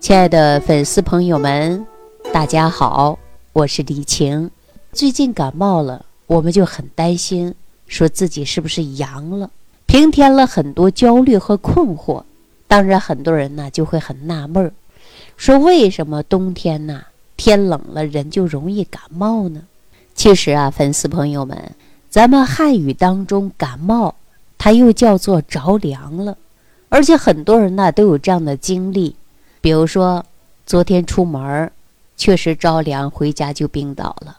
亲爱的粉丝朋友们，大家好，我是李晴。最近感冒了，我们就很担心，说自己是不是阳了，平添了很多焦虑和困惑。当然，很多人呢就会很纳闷儿，说为什么冬天呢天冷了人就容易感冒呢？其实啊，粉丝朋友们，咱们汉语当中感冒，它又叫做着凉了，而且很多人呢都有这样的经历。比如说，昨天出门确实着凉，回家就病倒了。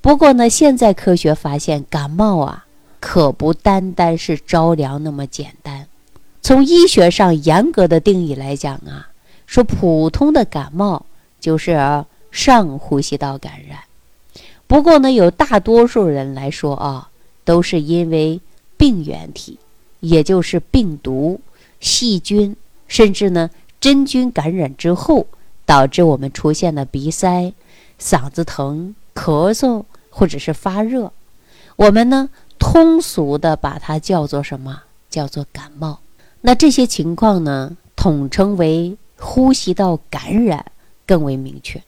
不过呢，现在科学发现，感冒啊，可不单单是着凉那么简单。从医学上严格的定义来讲啊，说普通的感冒就是上呼吸道感染。不过呢，有大多数人来说啊，都是因为病原体，也就是病毒、细菌，甚至呢。真菌感染之后，导致我们出现的鼻塞、嗓子疼、咳嗽或者是发热，我们呢通俗的把它叫做什么？叫做感冒。那这些情况呢，统称为呼吸道感染，更为明确。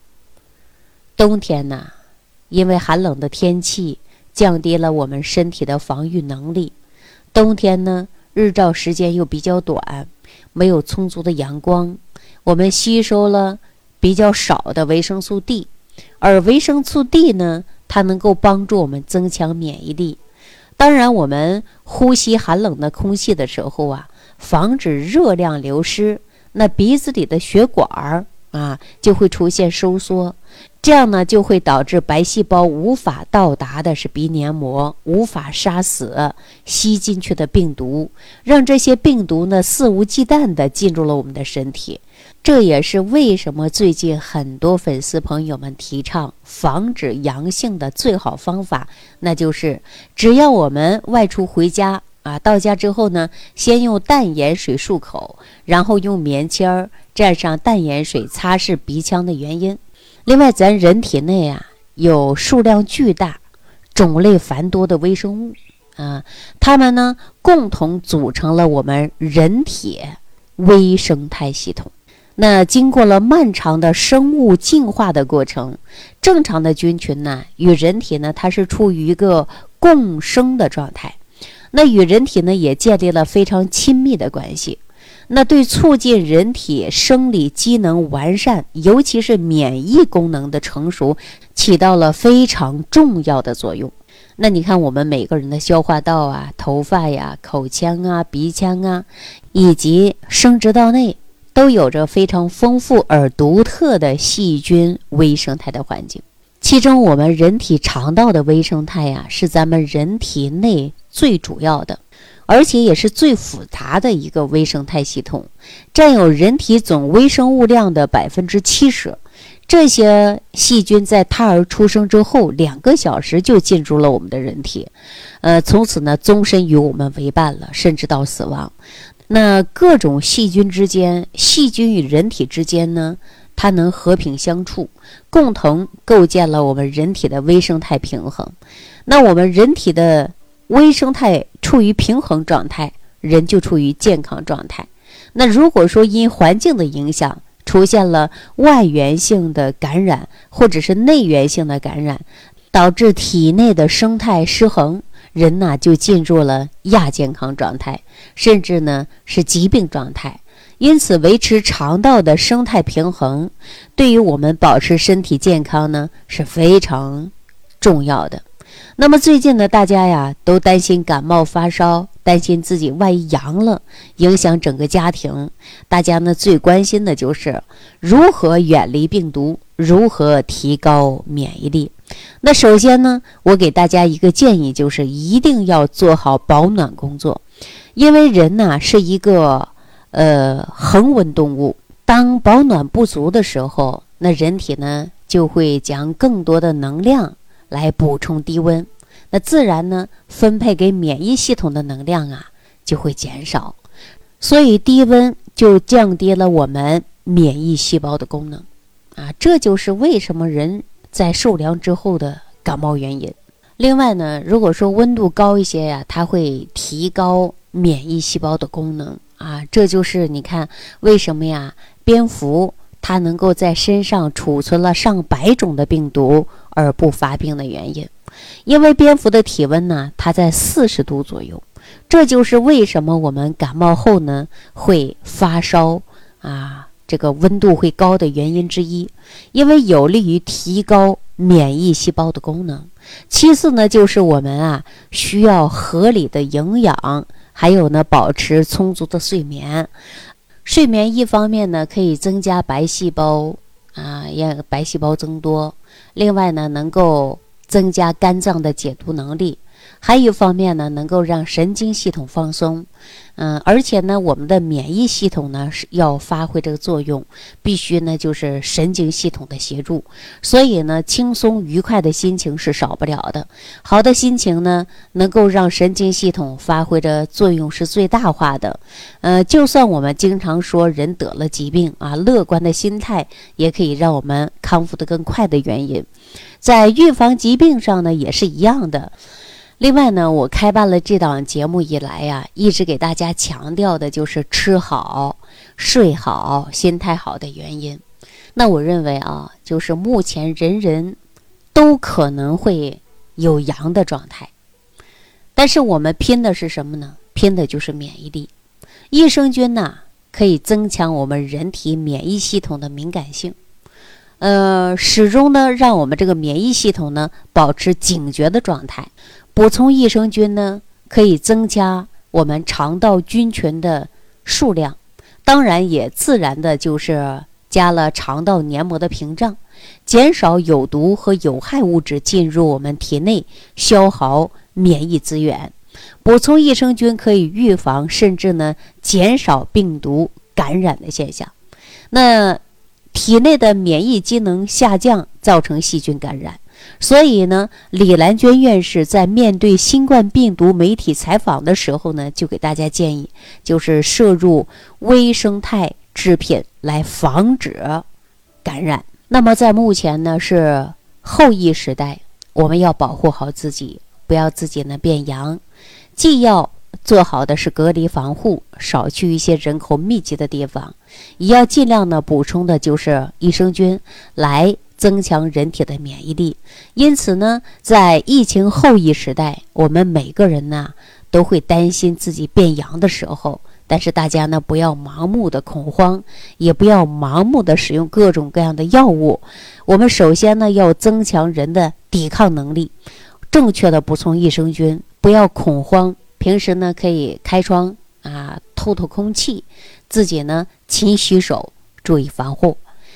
冬天呢，因为寒冷的天气降低了我们身体的防御能力，冬天呢日照时间又比较短。没有充足的阳光，我们吸收了比较少的维生素 D，而维生素 D 呢，它能够帮助我们增强免疫力。当然，我们呼吸寒冷的空气的时候啊，防止热量流失，那鼻子里的血管儿啊就会出现收缩。这样呢，就会导致白细胞无法到达的是鼻黏膜，无法杀死吸进去的病毒，让这些病毒呢肆无忌惮地进入了我们的身体。这也是为什么最近很多粉丝朋友们提倡防止阳性的最好方法，那就是只要我们外出回家啊，到家之后呢，先用淡盐水漱口，然后用棉签儿蘸上淡盐水擦拭鼻腔的原因。另外，咱人体内啊有数量巨大、种类繁多的微生物啊，它们呢共同组成了我们人体微生态系统。那经过了漫长的生物进化的过程，正常的菌群呢与人体呢它是处于一个共生的状态，那与人体呢也建立了非常亲密的关系。那对促进人体生理机能完善，尤其是免疫功能的成熟，起到了非常重要的作用。那你看，我们每个人的消化道啊、头发呀、口腔啊、鼻腔啊，以及生殖道内，都有着非常丰富而独特的细菌微生态的环境。其中，我们人体肠道的微生态呀，是咱们人体内最主要的。而且也是最复杂的一个微生态系统，占有人体总微生物量的百分之七十。这些细菌在胎儿出生之后两个小时就进入了我们的人体，呃，从此呢终身与我们为伴了，甚至到死亡。那各种细菌之间，细菌与人体之间呢，它能和平相处，共同构建了我们人体的微生态平衡。那我们人体的。微生态处于平衡状态，人就处于健康状态。那如果说因环境的影响出现了外源性的感染，或者是内源性的感染，导致体内的生态失衡，人呢就进入了亚健康状态，甚至呢是疾病状态。因此，维持肠道的生态平衡，对于我们保持身体健康呢是非常重要的。那么最近呢，大家呀都担心感冒发烧，担心自己万一阳了，影响整个家庭。大家呢最关心的就是如何远离病毒，如何提高免疫力。那首先呢，我给大家一个建议，就是一定要做好保暖工作，因为人呢是一个呃恒温动物，当保暖不足的时候，那人体呢就会将更多的能量。来补充低温，那自然呢，分配给免疫系统的能量啊就会减少，所以低温就降低了我们免疫细胞的功能，啊，这就是为什么人在受凉之后的感冒原因。另外呢，如果说温度高一些呀，它会提高免疫细胞的功能啊，这就是你看为什么呀，蝙蝠。它能够在身上储存了上百种的病毒而不发病的原因。因为蝙蝠的体温呢，它在四十度左右，这就是为什么我们感冒后呢会发烧啊，这个温度会高的原因之一。因为有利于提高免疫细胞的功能。其次呢，就是我们啊需要合理的营养，还有呢保持充足的睡眠。睡眠一方面呢可以增加白细胞啊，让白细胞增多；另外呢能够增加肝脏的解毒能力。还有一方面呢，能够让神经系统放松，嗯，而且呢，我们的免疫系统呢是要发挥这个作用，必须呢就是神经系统的协助，所以呢，轻松愉快的心情是少不了的。好的心情呢，能够让神经系统发挥的作用是最大化的。呃，就算我们经常说人得了疾病啊，乐观的心态也可以让我们康复的更快的原因，在预防疾病上呢也是一样的。另外呢，我开办了这档节目以来呀，一直给大家强调的就是吃好、睡好、心态好的原因。那我认为啊，就是目前人人都可能会有阳的状态，但是我们拼的是什么呢？拼的就是免疫力。益生菌呐，可以增强我们人体免疫系统的敏感性，呃，始终呢让我们这个免疫系统呢保持警觉的状态。补充益生菌呢，可以增加我们肠道菌群的数量，当然也自然的就是加了肠道黏膜的屏障，减少有毒和有害物质进入我们体内，消耗免疫资源。补充益生菌可以预防甚至呢减少病毒感染的现象。那体内的免疫机能下降，造成细菌感染。所以呢，李兰娟院士在面对新冠病毒媒体采访的时候呢，就给大家建议，就是摄入微生态制品来防止感染。那么在目前呢是后疫时代，我们要保护好自己，不要自己呢变阳，既要做好的是隔离防护，少去一些人口密集的地方，也要尽量呢补充的就是益生菌来。增强人体的免疫力，因此呢，在疫情后疫时代，我们每个人呢都会担心自己变阳的时候，但是大家呢不要盲目的恐慌，也不要盲目的使用各种各样的药物。我们首先呢要增强人的抵抗能力，正确的补充益生菌，不要恐慌。平时呢可以开窗啊透透空气，自己呢勤洗手，注意防护。